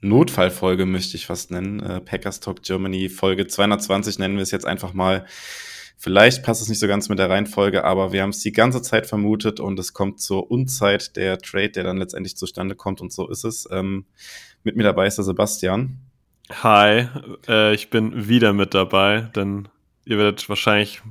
Notfallfolge, möchte ich fast nennen. Äh, Packers Talk Germany Folge 220 nennen wir es jetzt einfach mal. Vielleicht passt es nicht so ganz mit der Reihenfolge, aber wir haben es die ganze Zeit vermutet und es kommt zur Unzeit der Trade, der dann letztendlich zustande kommt und so ist es. Ähm, mit mir dabei ist der Sebastian. Hi, äh, ich bin wieder mit dabei, denn ihr werdet wahrscheinlich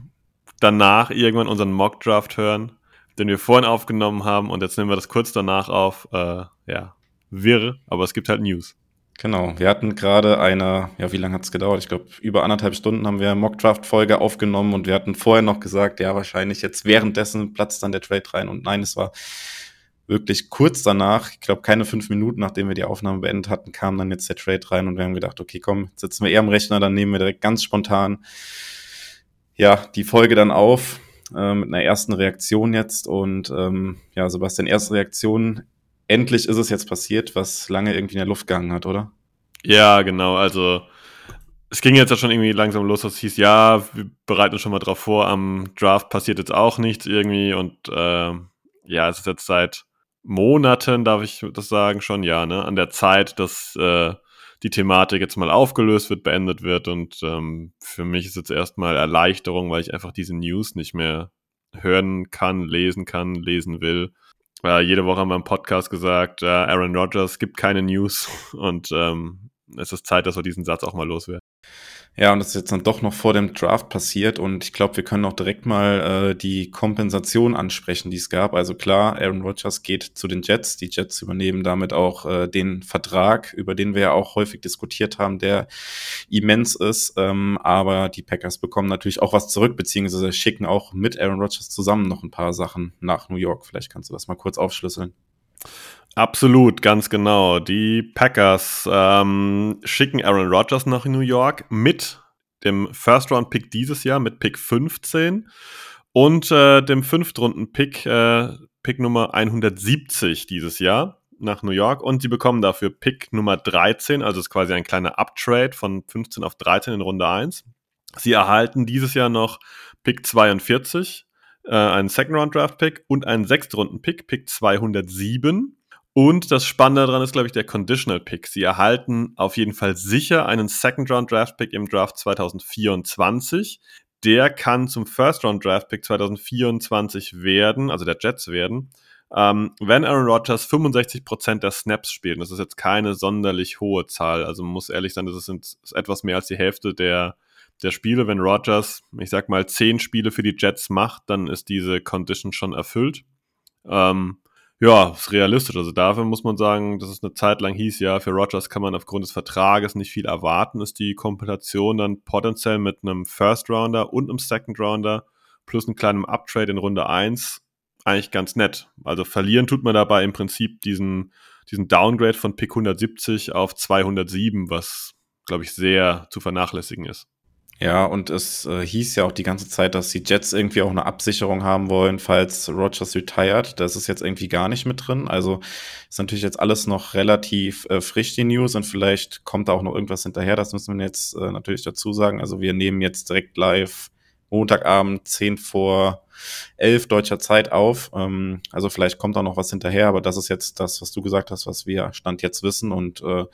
danach irgendwann unseren Mock Draft hören, den wir vorhin aufgenommen haben und jetzt nehmen wir das kurz danach auf. Äh, ja, wirr, aber es gibt halt News. Genau, wir hatten gerade eine, ja, wie lange hat es gedauert? Ich glaube, über anderthalb Stunden haben wir Mock-Draft-Folge aufgenommen und wir hatten vorher noch gesagt, ja, wahrscheinlich jetzt währenddessen platzt dann der Trade rein. Und nein, es war wirklich kurz danach, ich glaube, keine fünf Minuten, nachdem wir die Aufnahme beendet hatten, kam dann jetzt der Trade rein und wir haben gedacht, okay, komm, sitzen wir eher am Rechner, dann nehmen wir direkt ganz spontan ja, die Folge dann auf äh, mit einer ersten Reaktion jetzt. Und ähm, ja, Sebastian, erste Reaktion. Endlich ist es jetzt passiert, was lange irgendwie in der Luft gehangen hat, oder? Ja, genau. Also es ging jetzt ja schon irgendwie langsam los, dass es hieß, ja, wir bereiten uns schon mal drauf vor, am Draft passiert jetzt auch nichts irgendwie und äh, ja, es ist jetzt seit Monaten, darf ich das sagen, schon, ja, ne, an der Zeit, dass äh, die Thematik jetzt mal aufgelöst wird, beendet wird. Und ähm, für mich ist jetzt erstmal Erleichterung, weil ich einfach diese News nicht mehr hören kann, lesen kann, lesen will. Äh, jede Woche haben wir im Podcast gesagt, äh, Aaron Rodgers gibt keine News und ähm, es ist Zeit, dass wir diesen Satz auch mal loswerden. Ja, und das ist jetzt dann doch noch vor dem Draft passiert und ich glaube, wir können auch direkt mal äh, die Kompensation ansprechen, die es gab. Also klar, Aaron Rodgers geht zu den Jets. Die Jets übernehmen damit auch äh, den Vertrag, über den wir ja auch häufig diskutiert haben, der immens ist. Ähm, aber die Packers bekommen natürlich auch was zurück, beziehungsweise schicken auch mit Aaron Rodgers zusammen noch ein paar Sachen nach New York. Vielleicht kannst du das mal kurz aufschlüsseln. Absolut, ganz genau. Die Packers ähm, schicken Aaron Rodgers nach New York mit dem First-Round-Pick dieses Jahr, mit Pick 15 und äh, dem Fünftrunden-Pick, äh, Pick Nummer 170 dieses Jahr nach New York und sie bekommen dafür Pick Nummer 13, also ist quasi ein kleiner Uptrade von 15 auf 13 in Runde 1. Sie erhalten dieses Jahr noch Pick 42, äh, einen Second-Round-Draft-Pick und einen Sechstrunden-Pick, Pick 207 und das Spannende daran ist, glaube ich, der Conditional Pick. Sie erhalten auf jeden Fall sicher einen Second Round Draft Pick im Draft 2024. Der kann zum First Round Draft Pick 2024 werden, also der Jets werden, ähm, wenn Aaron Rodgers 65% der Snaps spielt. Das ist jetzt keine sonderlich hohe Zahl. Also man muss ehrlich sein, das ist etwas mehr als die Hälfte der, der Spiele. Wenn Rodgers, ich sag mal, 10 Spiele für die Jets macht, dann ist diese Condition schon erfüllt. Ähm, ja, ist realistisch. Also dafür muss man sagen, dass es eine Zeit lang hieß, ja, für Rogers kann man aufgrund des Vertrages nicht viel erwarten, ist die Kompensation dann potenziell mit einem First Rounder und einem Second Rounder plus einem kleinen Uptrade in Runde 1 eigentlich ganz nett. Also verlieren tut man dabei im Prinzip diesen, diesen Downgrade von Pick 170 auf 207, was, glaube ich, sehr zu vernachlässigen ist. Ja, und es äh, hieß ja auch die ganze Zeit, dass die Jets irgendwie auch eine Absicherung haben wollen, falls Rogers retired. Das ist jetzt irgendwie gar nicht mit drin. Also ist natürlich jetzt alles noch relativ äh, frisch, die News, und vielleicht kommt da auch noch irgendwas hinterher. Das müssen wir jetzt äh, natürlich dazu sagen. Also wir nehmen jetzt direkt live Montagabend 10 vor 11 deutscher Zeit auf. Ähm, also vielleicht kommt da noch was hinterher, aber das ist jetzt das, was du gesagt hast, was wir Stand jetzt wissen. Und äh,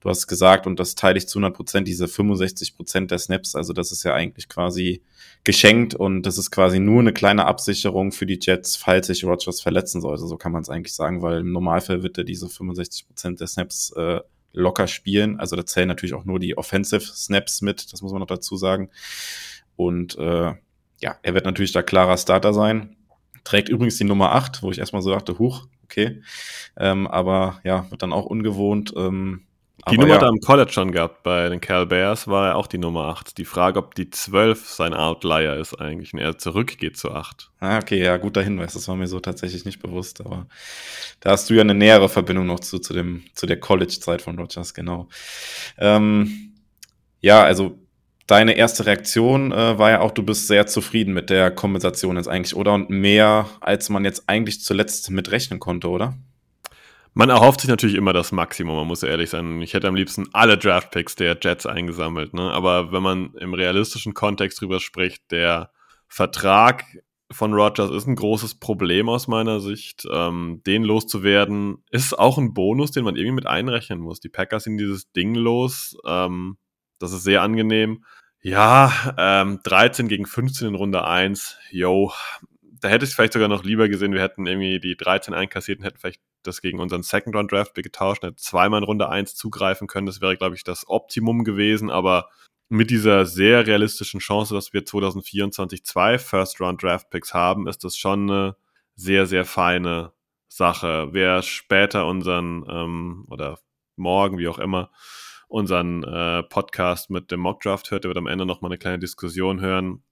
du hast gesagt, und das teile ich zu 100 Prozent, diese 65 Prozent der Snaps, also das ist ja eigentlich quasi geschenkt und das ist quasi nur eine kleine Absicherung für die Jets, falls sich Rogers verletzen sollte. So kann man es eigentlich sagen, weil im Normalfall wird er diese 65 Prozent der Snaps äh, locker spielen. Also da zählen natürlich auch nur die Offensive Snaps mit, das muss man noch dazu sagen. Und äh, ja, er wird natürlich da klarer Starter sein. Trägt übrigens die Nummer 8, wo ich erstmal so dachte, huch, okay. Ähm, aber ja, wird dann auch ungewohnt. Ähm, Die Nummer ja. hat er am College schon gehabt. Bei den Cal Bears war er auch die Nummer 8. Die Frage, ob die 12 sein Outlier ist eigentlich und er zurückgeht zu 8. Ah, okay, ja, guter Hinweis. Das war mir so tatsächlich nicht bewusst. Aber da hast du ja eine nähere Verbindung noch zu, zu, dem, zu der College-Zeit von Rogers, genau. Ähm, ja, also deine erste Reaktion äh, war ja auch, du bist sehr zufrieden mit der Kompensation jetzt eigentlich, oder? Und mehr, als man jetzt eigentlich zuletzt mit rechnen konnte, oder? Man erhofft sich natürlich immer das Maximum, man muss ehrlich sein. Ich hätte am liebsten alle Draftpicks der Jets eingesammelt, ne? Aber wenn man im realistischen Kontext drüber spricht, der Vertrag von Rogers ist ein großes Problem aus meiner Sicht. Ähm, den loszuwerden ist auch ein Bonus, den man irgendwie mit einrechnen muss. Die Packers sind dieses Ding los. Ähm, das ist sehr angenehm. Ja, ähm, 13 gegen 15 in Runde 1. Yo, da hätte ich vielleicht sogar noch lieber gesehen, wir hätten irgendwie die 13 einkassiert und hätten vielleicht das gegen unseren Second Round Draft getauscht, hätten zweimal in Runde 1 zugreifen können. Das wäre, glaube ich, das Optimum gewesen, aber mit dieser sehr realistischen Chance, dass wir 2024 zwei First Round Draft Picks haben, ist das schon eine sehr, sehr feine Sache. Wer später unseren ähm, oder morgen, wie auch immer, unseren äh, Podcast mit dem Mock Draft hört, der wird am Ende nochmal eine kleine Diskussion hören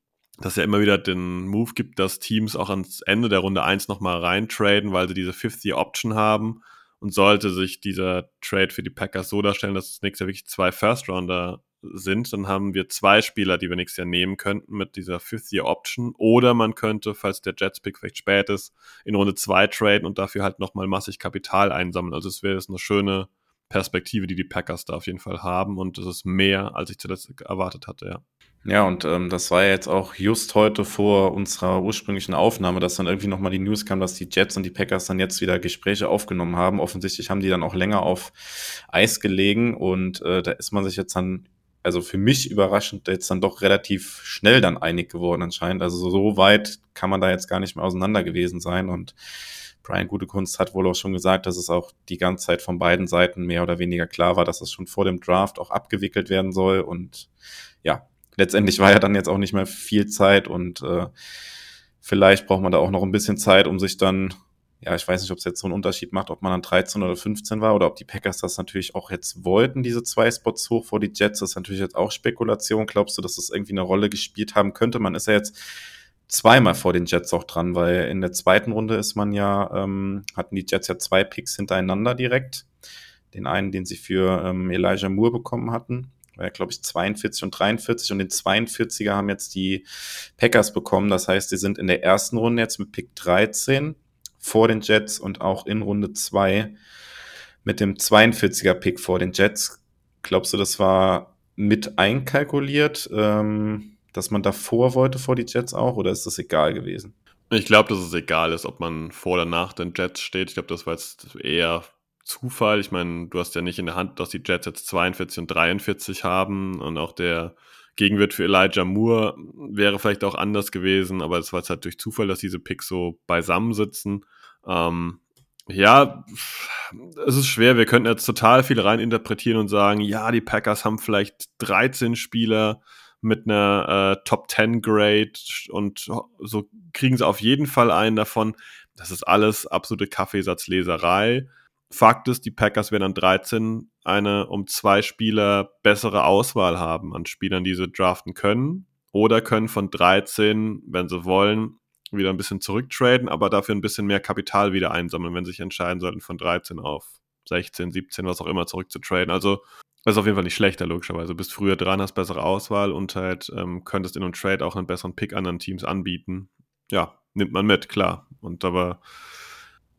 dass er immer wieder den Move gibt, dass Teams auch ans Ende der Runde 1 nochmal reintraden, weil sie diese Fifth-Year-Option haben. Und sollte sich dieser Trade für die Packers so darstellen, dass es nächstes Jahr wirklich zwei First-Rounder sind, dann haben wir zwei Spieler, die wir nächstes Jahr nehmen könnten mit dieser Fifth-Year-Option. Oder man könnte, falls der Jets-Pick vielleicht spät ist, in Runde 2 traden und dafür halt nochmal massig Kapital einsammeln. Also es wäre jetzt eine schöne Perspektive, die die Packers da auf jeden Fall haben. Und es ist mehr, als ich zuletzt erwartet hatte, ja. Ja, und ähm, das war jetzt auch just heute vor unserer ursprünglichen Aufnahme, dass dann irgendwie nochmal die News kam, dass die Jets und die Packers dann jetzt wieder Gespräche aufgenommen haben. Offensichtlich haben die dann auch länger auf Eis gelegen und äh, da ist man sich jetzt dann, also für mich überraschend, jetzt dann doch relativ schnell dann einig geworden anscheinend. Also so weit kann man da jetzt gar nicht mehr auseinander gewesen sein und Brian Gutekunst hat wohl auch schon gesagt, dass es auch die ganze Zeit von beiden Seiten mehr oder weniger klar war, dass es schon vor dem Draft auch abgewickelt werden soll und ja, letztendlich war ja dann jetzt auch nicht mehr viel Zeit und äh, vielleicht braucht man da auch noch ein bisschen Zeit, um sich dann, ja, ich weiß nicht, ob es jetzt so einen Unterschied macht, ob man dann 13 oder 15 war oder ob die Packers das natürlich auch jetzt wollten, diese zwei Spots hoch vor die Jets. Das ist natürlich jetzt auch Spekulation. Glaubst du, dass das irgendwie eine Rolle gespielt haben könnte? Man ist ja jetzt zweimal vor den Jets auch dran, weil in der zweiten Runde ist man ja, ähm, hatten die Jets ja zwei Picks hintereinander direkt. Den einen, den sie für ähm, Elijah Moore bekommen hatten war ja, glaube ich, 42 und 43 und den 42er haben jetzt die Packers bekommen. Das heißt, sie sind in der ersten Runde jetzt mit Pick 13 vor den Jets und auch in Runde 2 mit dem 42er Pick vor den Jets. Glaubst du, das war mit einkalkuliert, ähm, dass man davor wollte vor die Jets auch oder ist das egal gewesen? Ich glaube, dass es egal ist, ob man vor oder nach den Jets steht. Ich glaube, das war jetzt eher Zufall. Ich meine, du hast ja nicht in der Hand, dass die Jets jetzt 42 und 43 haben und auch der Gegenwert für Elijah Moore wäre vielleicht auch anders gewesen, aber es war jetzt halt durch Zufall, dass diese Picks so beisammen sitzen. Ähm, ja, es ist schwer. Wir könnten jetzt total viel reininterpretieren und sagen, ja, die Packers haben vielleicht 13 Spieler mit einer äh, Top 10 Grade und so kriegen sie auf jeden Fall einen davon. Das ist alles absolute Kaffeesatzleserei. Fakt ist, die Packers werden an 13 eine um zwei Spieler bessere Auswahl haben an Spielern, die sie draften können. Oder können von 13, wenn sie wollen, wieder ein bisschen zurücktraden, aber dafür ein bisschen mehr Kapital wieder einsammeln, wenn sie sich entscheiden sollten, von 13 auf 16, 17, was auch immer zurückzutraden. Also das ist auf jeden Fall nicht schlechter, logischerweise. Du bist früher dran, hast bessere Auswahl und halt ähm, könntest in einem Trade auch einen besseren Pick anderen Teams anbieten. Ja, nimmt man mit, klar. Und aber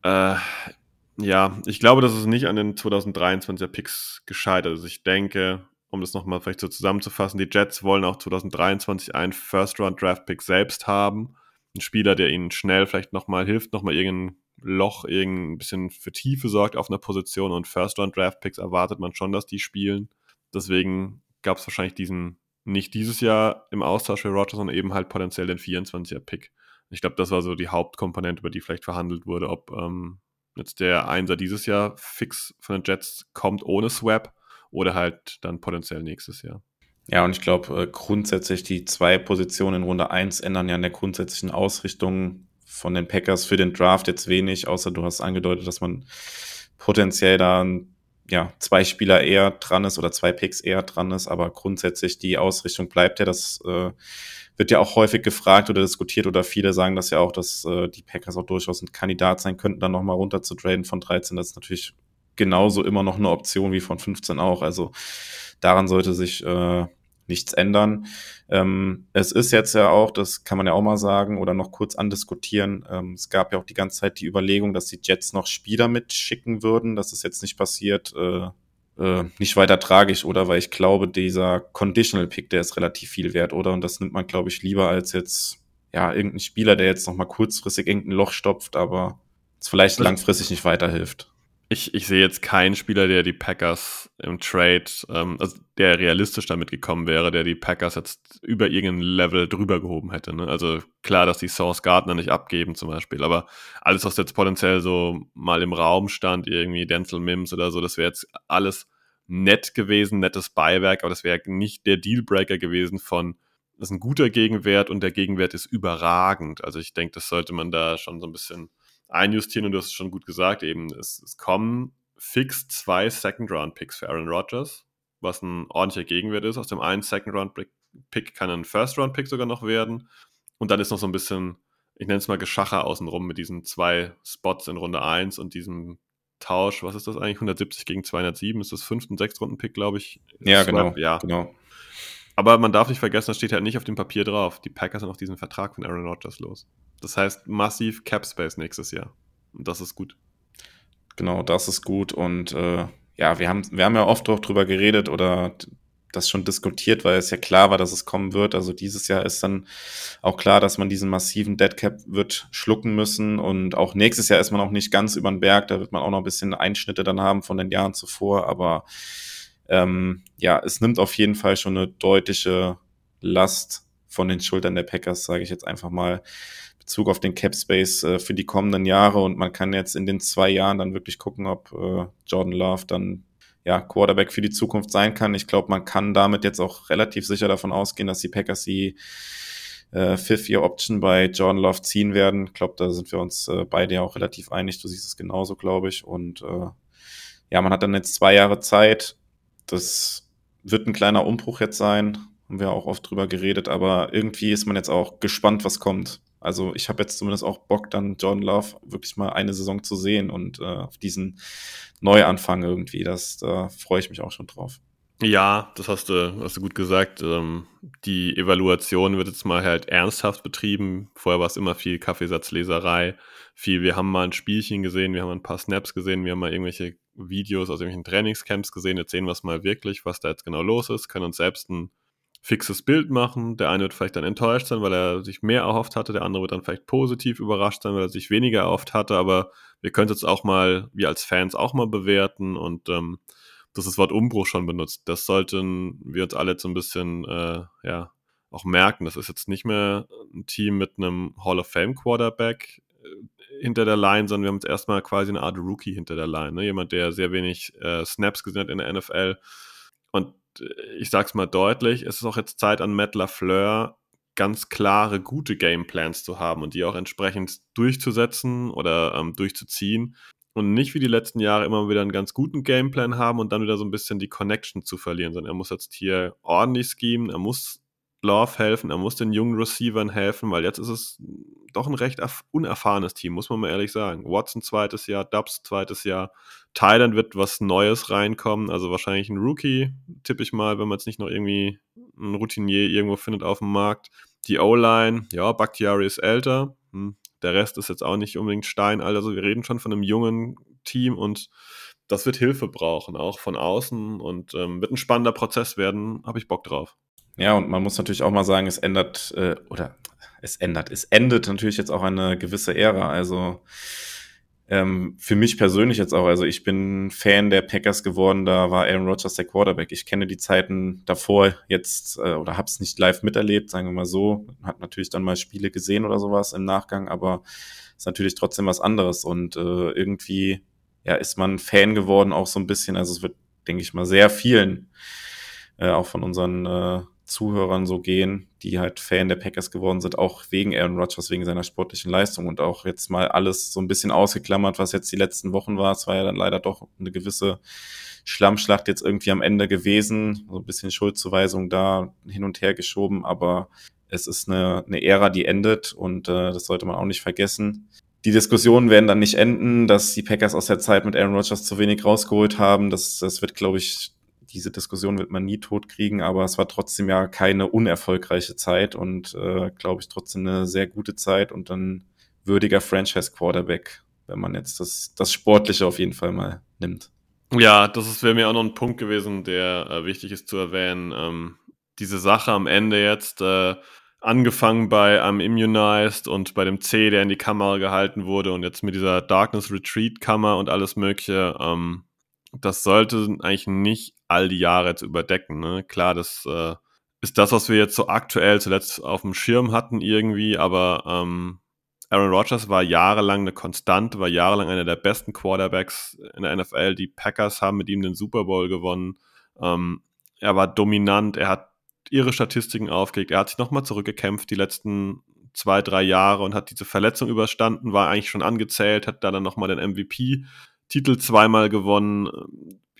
äh, ja, ich glaube, dass es nicht an den 2023er Picks gescheitert ist. Ich denke, um das nochmal vielleicht so zusammenzufassen, die Jets wollen auch 2023 einen First-Round-Draft-Pick selbst haben. Ein Spieler, der ihnen schnell vielleicht nochmal hilft, nochmal irgendein Loch, irgendein bisschen für Tiefe sorgt auf einer Position und First-Round-Draft-Picks erwartet man schon, dass die spielen. Deswegen gab es wahrscheinlich diesen, nicht dieses Jahr im Austausch für Rogers, sondern eben halt potenziell den 24er-Pick. Ich glaube, das war so die Hauptkomponente, über die vielleicht verhandelt wurde, ob ähm, jetzt der Einser dieses Jahr fix von den Jets kommt ohne Swap oder halt dann potenziell nächstes Jahr. Ja, und ich glaube, äh, grundsätzlich die zwei Positionen in Runde 1 ändern ja in der grundsätzlichen Ausrichtung von den Packers für den Draft jetzt wenig, außer du hast angedeutet, dass man potenziell da ja, zwei Spieler eher dran ist oder zwei Picks eher dran ist, aber grundsätzlich die Ausrichtung bleibt ja, das äh, wird ja auch häufig gefragt oder diskutiert oder viele sagen das ja auch, dass äh, die Packers auch durchaus ein Kandidat sein könnten, dann nochmal runter zu traden von 13. Das ist natürlich genauso immer noch eine Option wie von 15 auch. Also daran sollte sich äh, nichts ändern. Ähm, es ist jetzt ja auch, das kann man ja auch mal sagen oder noch kurz andiskutieren, ähm, es gab ja auch die ganze Zeit die Überlegung, dass die Jets noch Spieler mitschicken würden. Das ist jetzt nicht passiert. Äh, äh, nicht weiter tragisch, oder? Weil ich glaube, dieser Conditional Pick, der ist relativ viel wert, oder? Und das nimmt man, glaube ich, lieber als jetzt, ja, irgendein Spieler, der jetzt noch mal kurzfristig irgendein Loch stopft, aber es vielleicht langfristig nicht weiterhilft ich, ich sehe jetzt keinen Spieler, der die Packers im Trade, ähm, also der realistisch damit gekommen wäre, der die Packers jetzt über irgendein Level drüber gehoben hätte. Ne? Also klar, dass die Source Gardner nicht abgeben zum Beispiel, aber alles, was jetzt potenziell so mal im Raum stand, irgendwie Denzel Mims oder so, das wäre jetzt alles nett gewesen, nettes Beiwerk, aber das wäre nicht der Dealbreaker gewesen von, das ist ein guter Gegenwert und der Gegenwert ist überragend. Also ich denke, das sollte man da schon so ein bisschen einjustieren und du hast es schon gut gesagt, eben, es, es kommen fix zwei Second-Round-Picks für Aaron Rodgers, was ein ordentlicher Gegenwert ist. Aus dem einen Second-Round-Pick kann ein First-Round-Pick sogar noch werden. Und dann ist noch so ein bisschen, ich nenne es mal Geschacher außenrum mit diesen zwei Spots in Runde 1 und diesem Tausch, was ist das eigentlich? 170 gegen 207 ist das fünfte und sechste Runden-Pick, glaube ich. Ja, genau. Ja, genau. Aber man darf nicht vergessen, das steht halt nicht auf dem Papier drauf. Die Packers sind auf diesen Vertrag von Aaron Rodgers los. Das heißt massiv Cap Space nächstes Jahr. Und das ist gut. Genau, das ist gut. Und äh, ja, wir haben, wir haben ja oft auch drüber geredet oder das schon diskutiert, weil es ja klar war, dass es kommen wird. Also dieses Jahr ist dann auch klar, dass man diesen massiven Deadcap wird schlucken müssen. Und auch nächstes Jahr ist man auch nicht ganz über den Berg. Da wird man auch noch ein bisschen Einschnitte dann haben von den Jahren zuvor. Aber ähm, ja, es nimmt auf jeden Fall schon eine deutliche Last von den Schultern der Packers, sage ich jetzt einfach mal, Bezug auf den Cap Space äh, für die kommenden Jahre. Und man kann jetzt in den zwei Jahren dann wirklich gucken, ob äh, Jordan Love dann ja, Quarterback für die Zukunft sein kann. Ich glaube, man kann damit jetzt auch relativ sicher davon ausgehen, dass die Packers die äh, Fifth-Year-Option bei Jordan Love ziehen werden. Ich glaube, da sind wir uns äh, beide ja auch relativ einig. Du siehst es genauso, glaube ich. Und äh, ja, man hat dann jetzt zwei Jahre Zeit, das wird ein kleiner Umbruch jetzt sein, haben wir auch oft drüber geredet, aber irgendwie ist man jetzt auch gespannt, was kommt. Also ich habe jetzt zumindest auch Bock, dann John Love wirklich mal eine Saison zu sehen und äh, auf diesen Neuanfang irgendwie. Das, da freue ich mich auch schon drauf. Ja, das hast du, hast du gut gesagt. Ähm, die Evaluation wird jetzt mal halt ernsthaft betrieben. Vorher war es immer viel Kaffeesatzleserei, viel, wir haben mal ein Spielchen gesehen, wir haben ein paar Snaps gesehen, wir haben mal irgendwelche Videos aus irgendwelchen Trainingscamps gesehen, jetzt sehen wir es mal wirklich, was da jetzt genau los ist, können uns selbst ein fixes Bild machen. Der eine wird vielleicht dann enttäuscht sein, weil er sich mehr erhofft hatte, der andere wird dann vielleicht positiv überrascht sein, weil er sich weniger erhofft hatte, aber wir können es jetzt auch mal, wir als Fans auch mal bewerten und ähm, das ist das Wort Umbruch schon benutzt. Das sollten wir uns alle jetzt so ein bisschen, äh, ja, auch merken. Das ist jetzt nicht mehr ein Team mit einem Hall of Fame Quarterback hinter der Line, sondern wir haben jetzt erstmal quasi eine Art Rookie hinter der Line. Ne? Jemand, der sehr wenig äh, Snaps gesehen hat in der NFL. Und äh, ich sag's mal deutlich, es ist auch jetzt Zeit an Matt LaFleur, ganz klare, gute Gameplans zu haben und die auch entsprechend durchzusetzen oder ähm, durchzuziehen und nicht wie die letzten Jahre immer wieder einen ganz guten Gameplan haben und dann wieder so ein bisschen die Connection zu verlieren, sondern er muss jetzt hier ordentlich schemen, er muss Love helfen, er muss den jungen Receivern helfen, weil jetzt ist es doch ein recht unerfahrenes Team, muss man mal ehrlich sagen. Watson zweites Jahr, Dubs zweites Jahr, Thailand wird was Neues reinkommen, also wahrscheinlich ein Rookie, tippe ich mal, wenn man jetzt nicht noch irgendwie einen Routinier irgendwo findet auf dem Markt. Die O-Line, ja, Bakhtiari ist älter, hm, der Rest ist jetzt auch nicht unbedingt Stein, also wir reden schon von einem jungen Team und das wird Hilfe brauchen, auch von außen und ähm, wird ein spannender Prozess werden, habe ich Bock drauf. Ja, und man muss natürlich auch mal sagen, es ändert, äh, oder es ändert, es endet natürlich jetzt auch eine gewisse Ära. Also ähm, für mich persönlich jetzt auch, also ich bin Fan der Packers geworden, da war Aaron Rodgers der Quarterback. Ich kenne die Zeiten davor jetzt äh, oder habe es nicht live miterlebt, sagen wir mal so. Hat natürlich dann mal Spiele gesehen oder sowas im Nachgang, aber ist natürlich trotzdem was anderes und äh, irgendwie ja ist man Fan geworden auch so ein bisschen. Also es wird, denke ich mal, sehr vielen äh, auch von unseren äh, Zuhörern so gehen, die halt Fan der Packers geworden sind, auch wegen Aaron Rodgers, wegen seiner sportlichen Leistung und auch jetzt mal alles so ein bisschen ausgeklammert, was jetzt die letzten Wochen war. Es war ja dann leider doch eine gewisse Schlammschlacht jetzt irgendwie am Ende gewesen, so ein bisschen Schuldzuweisung da hin und her geschoben, aber es ist eine, eine Ära, die endet und äh, das sollte man auch nicht vergessen. Die Diskussionen werden dann nicht enden, dass die Packers aus der Zeit mit Aaron Rodgers zu wenig rausgeholt haben. Das, das wird, glaube ich, diese Diskussion wird man nie tot kriegen, aber es war trotzdem ja keine unerfolgreiche Zeit und äh, glaube ich trotzdem eine sehr gute Zeit und dann würdiger Franchise-Quarterback, wenn man jetzt das, das Sportliche auf jeden Fall mal nimmt. Ja, das wäre mir auch noch ein Punkt gewesen, der äh, wichtig ist zu erwähnen. Ähm, diese Sache am Ende jetzt, äh, angefangen bei einem Immunized und bei dem C, der in die Kamera gehalten wurde und jetzt mit dieser Darkness Retreat Kammer und alles Mögliche, ähm, das sollte eigentlich nicht all die Jahre jetzt überdecken. Ne? Klar, das äh, ist das, was wir jetzt so aktuell zuletzt auf dem Schirm hatten irgendwie, aber ähm, Aaron Rodgers war jahrelang eine Konstante, war jahrelang einer der besten Quarterbacks in der NFL. Die Packers haben mit ihm den Super Bowl gewonnen. Ähm, er war dominant, er hat ihre Statistiken aufgelegt, er hat sich nochmal zurückgekämpft die letzten zwei, drei Jahre und hat diese Verletzung überstanden, war eigentlich schon angezählt, hat da dann nochmal den MVP-Titel zweimal gewonnen.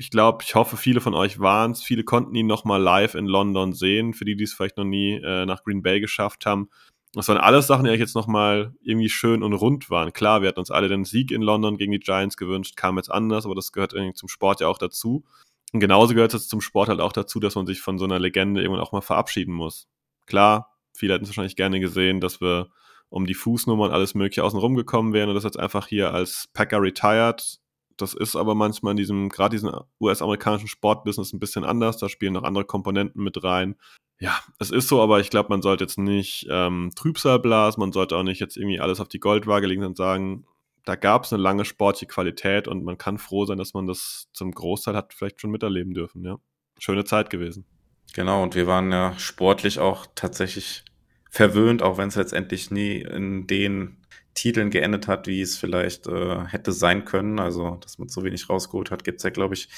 Ich glaube, ich hoffe, viele von euch waren es. Viele konnten ihn nochmal live in London sehen, für die, die es vielleicht noch nie äh, nach Green Bay geschafft haben. Das waren alles Sachen, die eigentlich jetzt nochmal irgendwie schön und rund waren. Klar, wir hatten uns alle den Sieg in London gegen die Giants gewünscht, kam jetzt anders, aber das gehört irgendwie zum Sport ja auch dazu. Und genauso gehört es zum Sport halt auch dazu, dass man sich von so einer Legende irgendwann auch mal verabschieden muss. Klar, viele hätten es wahrscheinlich gerne gesehen, dass wir um die Fußnummer und alles mögliche außenrum gekommen wären und das jetzt einfach hier als Packer retired. Das ist aber manchmal in diesem, gerade diesem US-amerikanischen Sportbusiness ein bisschen anders. Da spielen noch andere Komponenten mit rein ja, es ist so, aber ich glaube, man sollte jetzt nicht ähm, Trübsal blasen, man sollte auch nicht jetzt irgendwie alles auf die Goldwaage legen und sagen, da gab es eine lange sportliche Qualität und man kann froh sein, dass man das zum Großteil hat vielleicht schon miterleben dürfen, ja. Schöne Zeit gewesen. Genau, und wir waren ja sportlich auch tatsächlich verwöhnt, auch wenn es letztendlich nie in den Titeln geendet hat, wie es vielleicht äh, hätte sein können. Also, dass man so wenig rausgeholt hat, gibt es ja, glaube ich,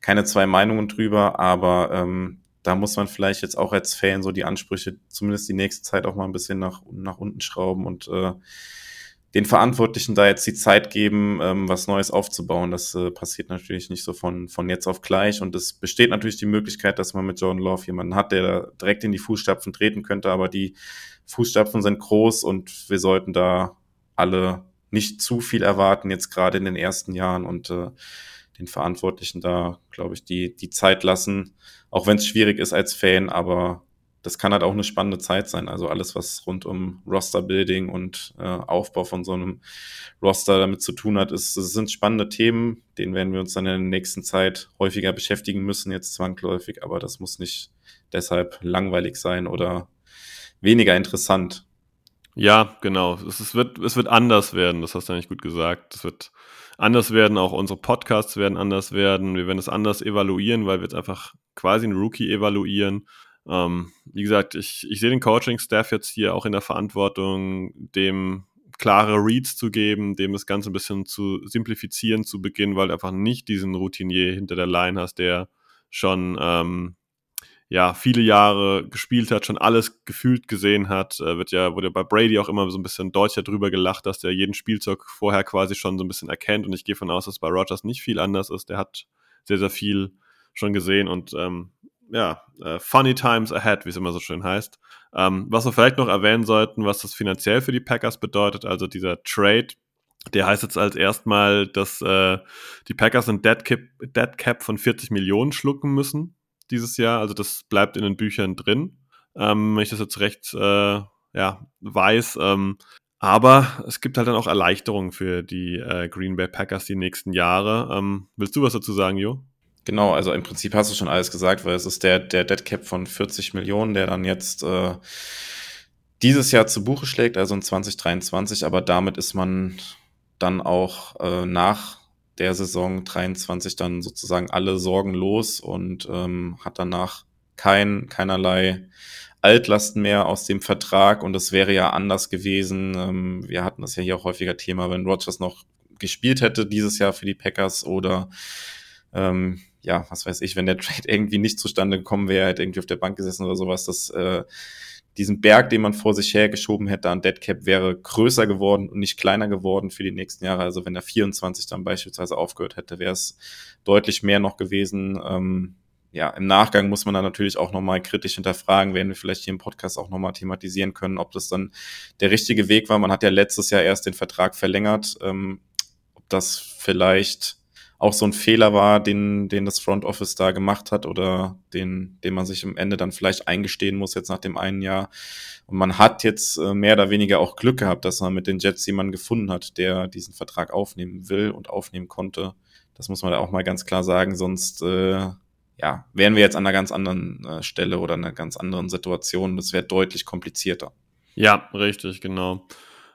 keine zwei Meinungen drüber. Aber ähm, da muss man vielleicht jetzt auch als Fan so die Ansprüche zumindest die nächste Zeit auch mal ein bisschen nach, nach unten schrauben und äh, den Verantwortlichen da jetzt die Zeit geben, ähm, was Neues aufzubauen. Das äh, passiert natürlich nicht so von, von jetzt auf gleich. Und es besteht natürlich die Möglichkeit, dass man mit Jordan Love jemanden hat, der da direkt in die Fußstapfen treten könnte. Aber die Fußstapfen sind groß und wir sollten da alle nicht zu viel erwarten, jetzt gerade in den ersten Jahren und äh, den Verantwortlichen da, glaube ich, die, die Zeit lassen, auch wenn es schwierig ist als Fan, aber das kann halt auch eine spannende Zeit sein. Also alles, was rund um Roster-Building und äh, Aufbau von so einem Roster damit zu tun hat, ist, das sind spannende Themen, denen werden wir uns dann in der nächsten Zeit häufiger beschäftigen müssen, jetzt zwangsläufig, aber das muss nicht deshalb langweilig sein oder weniger interessant. Ja, genau. Es, es, wird, es wird anders werden, das hast du eigentlich gut gesagt. Es wird anders werden, auch unsere Podcasts werden anders werden. Wir werden es anders evaluieren, weil wir jetzt einfach quasi einen Rookie evaluieren. Ähm, wie gesagt, ich, ich sehe den Coaching-Staff jetzt hier auch in der Verantwortung, dem klare Reads zu geben, dem das Ganze ein bisschen zu simplifizieren zu Beginn, weil du einfach nicht diesen Routinier hinter der Line hast, der schon ähm, ja, viele Jahre gespielt hat, schon alles gefühlt gesehen hat, äh, wird ja, wurde bei Brady auch immer so ein bisschen deutlicher drüber gelacht, dass der jeden Spielzeug vorher quasi schon so ein bisschen erkennt und ich gehe von aus, dass bei Rogers nicht viel anders ist. Der hat sehr, sehr viel schon gesehen und ähm, ja, äh, funny times ahead, wie es immer so schön heißt. Ähm, was wir vielleicht noch erwähnen sollten, was das finanziell für die Packers bedeutet, also dieser Trade, der heißt jetzt als erstmal, dass äh, die Packers ein Dead Cap, Dead Cap von 40 Millionen schlucken müssen dieses Jahr. Also das bleibt in den Büchern drin, ähm, wenn ich das jetzt recht äh, ja, weiß. Ähm, aber es gibt halt dann auch Erleichterungen für die äh, Green Bay Packers die nächsten Jahre. Ähm, willst du was dazu sagen, Jo? Genau, also im Prinzip hast du schon alles gesagt, weil es ist der, der Dead Cap von 40 Millionen, der dann jetzt äh, dieses Jahr zu Buche schlägt, also in 2023, aber damit ist man dann auch äh, nach der Saison 23 dann sozusagen alle Sorgen los und ähm, hat danach kein, keinerlei Altlasten mehr aus dem Vertrag und es wäre ja anders gewesen. Ähm, wir hatten das ja hier auch häufiger Thema, wenn Rogers noch gespielt hätte dieses Jahr für die Packers oder ähm, ja, was weiß ich, wenn der Trade irgendwie nicht zustande gekommen wäre, hätte irgendwie auf der Bank gesessen oder sowas, dass äh, diesen Berg, den man vor sich hergeschoben hätte an Deadcap, wäre größer geworden und nicht kleiner geworden für die nächsten Jahre. Also wenn der 24 dann beispielsweise aufgehört hätte, wäre es deutlich mehr noch gewesen. Ähm, ja, im Nachgang muss man dann natürlich auch nochmal kritisch hinterfragen, werden wir vielleicht hier im Podcast auch nochmal thematisieren können, ob das dann der richtige Weg war. Man hat ja letztes Jahr erst den Vertrag verlängert, ähm, ob das vielleicht auch so ein Fehler war, den, den das Front Office da gemacht hat oder den, den man sich am Ende dann vielleicht eingestehen muss jetzt nach dem einen Jahr. Und man hat jetzt äh, mehr oder weniger auch Glück gehabt, dass man mit den Jets jemanden gefunden hat, der diesen Vertrag aufnehmen will und aufnehmen konnte. Das muss man da auch mal ganz klar sagen, sonst äh, ja, wären wir jetzt an einer ganz anderen äh, Stelle oder einer ganz anderen Situation. Das wäre deutlich komplizierter. Ja, richtig, genau.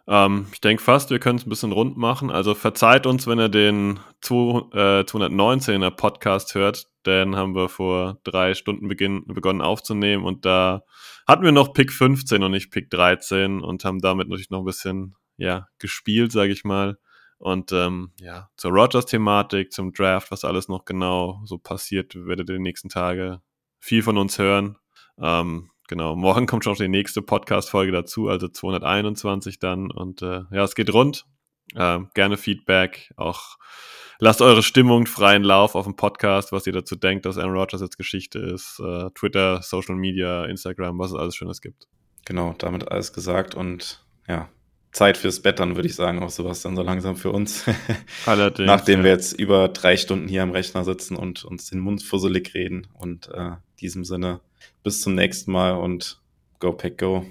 Ähm, ich denke fast, wir können es ein bisschen rund machen. Also verzeiht uns, wenn ihr den 219er äh, Podcast hört, denn haben wir vor drei Stunden beginn, begonnen aufzunehmen und da hatten wir noch Pick 15 und nicht Pick 13 und haben damit natürlich noch ein bisschen ja, gespielt, sage ich mal. Und ähm, ja, zur Rogers-Thematik, zum Draft, was alles noch genau so passiert, werdet ihr die nächsten Tage viel von uns hören. Ähm, genau, morgen kommt schon noch die nächste Podcast-Folge dazu, also 221 dann. Und äh, ja, es geht rund. Äh, gerne Feedback, auch lasst eure Stimmung freien Lauf auf dem Podcast, was ihr dazu denkt, dass Aaron Rodgers jetzt Geschichte ist. Äh, Twitter, Social Media, Instagram, was es alles Schönes gibt. Genau, damit alles gesagt und ja, Zeit fürs Bett dann, würde ich sagen, auch sowas dann so langsam für uns. Allerdings. Nachdem ja. wir jetzt über drei Stunden hier am Rechner sitzen und uns den Mund fusselig reden. Und äh, in diesem Sinne, bis zum nächsten Mal und Go Pack Go.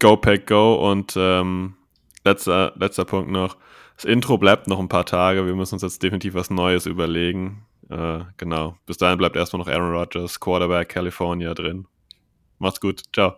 Go Pack Go und ähm, letzter, letzter Punkt noch. Das Intro bleibt noch ein paar Tage. Wir müssen uns jetzt definitiv was Neues überlegen. Äh, genau. Bis dahin bleibt erstmal noch Aaron Rodgers, Quarterback California drin. Macht's gut. Ciao.